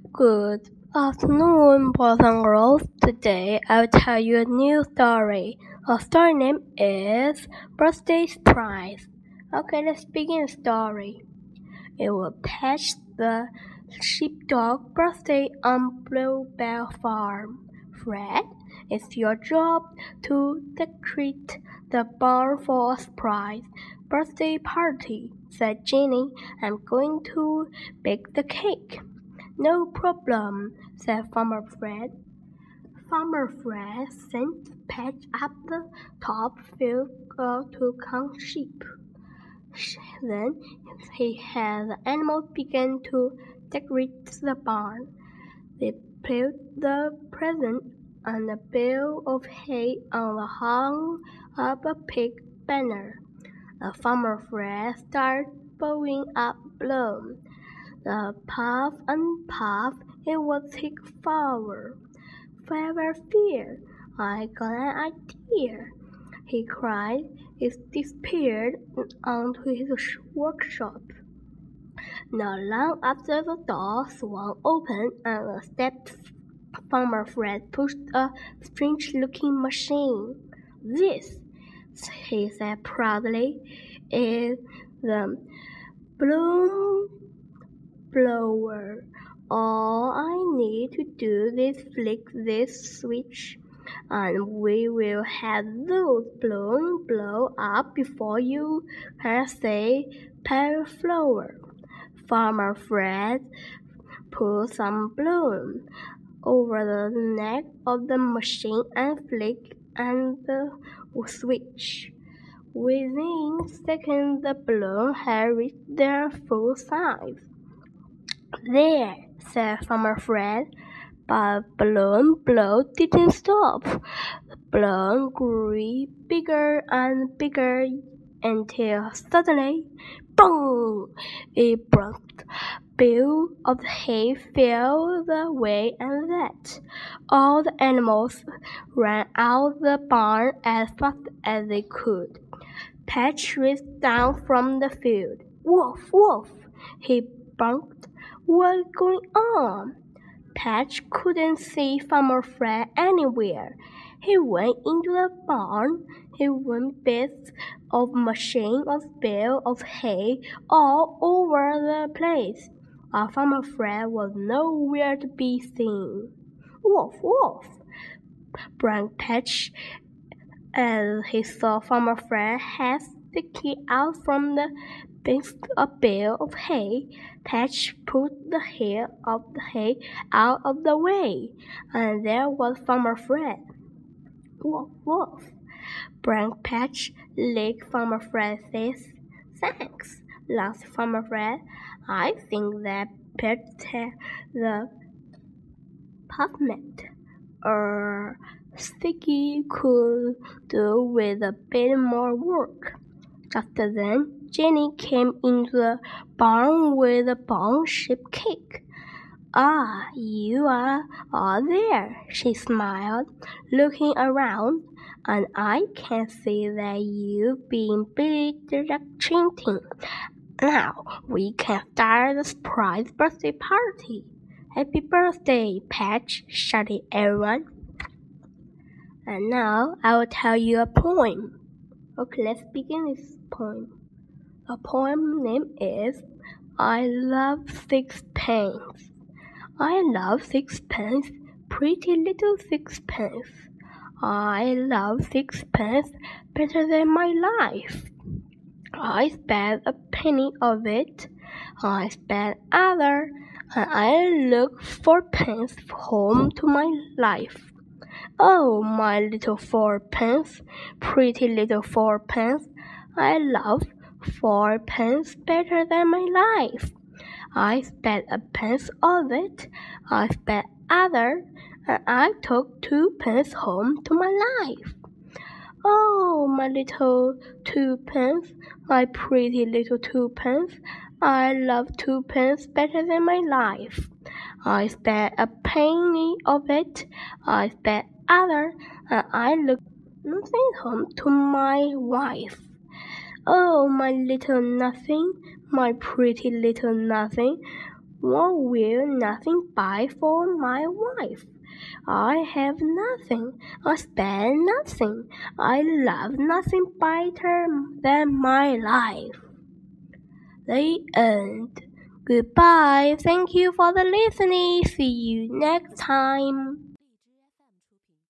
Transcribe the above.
Good afternoon, boys and girls. Today I'll tell you a new story. Our story name is Birthday Surprise. Okay, let's begin the story. It will patch the sheepdog birthday on Bluebell Farm. Fred, it's your job to decorate the barn for a surprise birthday party, said Jenny. I'm going to bake the cake. No problem, said Farmer Fred. Farmer Fred sent Patch up the top field uh, to count sheep. Then he had the animals begin to decorate the barn. They put the present on a bale of hay on the hung up a pig banner. The farmer Fred started blowing up balloons. The puff and puff, it was his flower. Never fear, I got an idea, he cried. He disappeared onto his workshop. Not long after the door swung open and a stepped farmer Fred pushed a strange-looking machine. This, he said proudly, is the bloom blower. All I need to do is flick this switch, and we will have those balloons blow up before you can say flower. Farmer Fred put some balloons over the neck of the machine and flicked and the switch. Within seconds, the balloon had reached their full size. There, said Farmer Fred. But balloon blow didn't stop. The balloon grew bigger and bigger until suddenly, boom! It broke. Bill of the hay fell the way and that. All the animals ran out the barn as fast as they could. Patch raced down from the field. Wolf, wolf! He barked. What's going on? Patch couldn't see Farmer Fred anywhere. He went into the barn. He went bits of machine, of bale, of hay, all over the place. While Farmer Fred was nowhere to be seen. Wolf, wolf! Brown Patch, as he saw Farmer Fred has the key out from the Beneath a bale of hay, Patch put the hair of the hay out of the way, and there was Farmer Fred. Woof, woof! Brown Patch licked Farmer Fred's face. Thanks, laughed Farmer Fred. I think that Peter the pavement or Sticky could do with a bit more work. Just then, Jenny came into the barn with a bone shaped cake. Ah, you are all there, she smiled, looking around, and I can see that you've been busy directing. Now we can start the surprise birthday party. Happy birthday, Patch, shouted everyone. And now I will tell you a poem. Okay, let's begin this poem. The poem name is I Love Sixpence. I love sixpence, pretty little sixpence. I love sixpence better than my life. I spend a penny of it, I spend other, and I look for pence home to my life. Oh, my little fourpence, pretty little fourpence, I love fourpence better than my life. I spent a pence of it, I spent other, and I took two pence home to my life. Oh, my little twopence, my pretty little twopence, I love twopence better than my life. I spent a penny of it, I spent other, and I look nothing home to my wife. Oh, my little nothing, my pretty little nothing, What will nothing buy for my wife? I have nothing, I spend nothing, I love nothing better than my life. The end. Goodbye. Thank you for the listening. See you next time.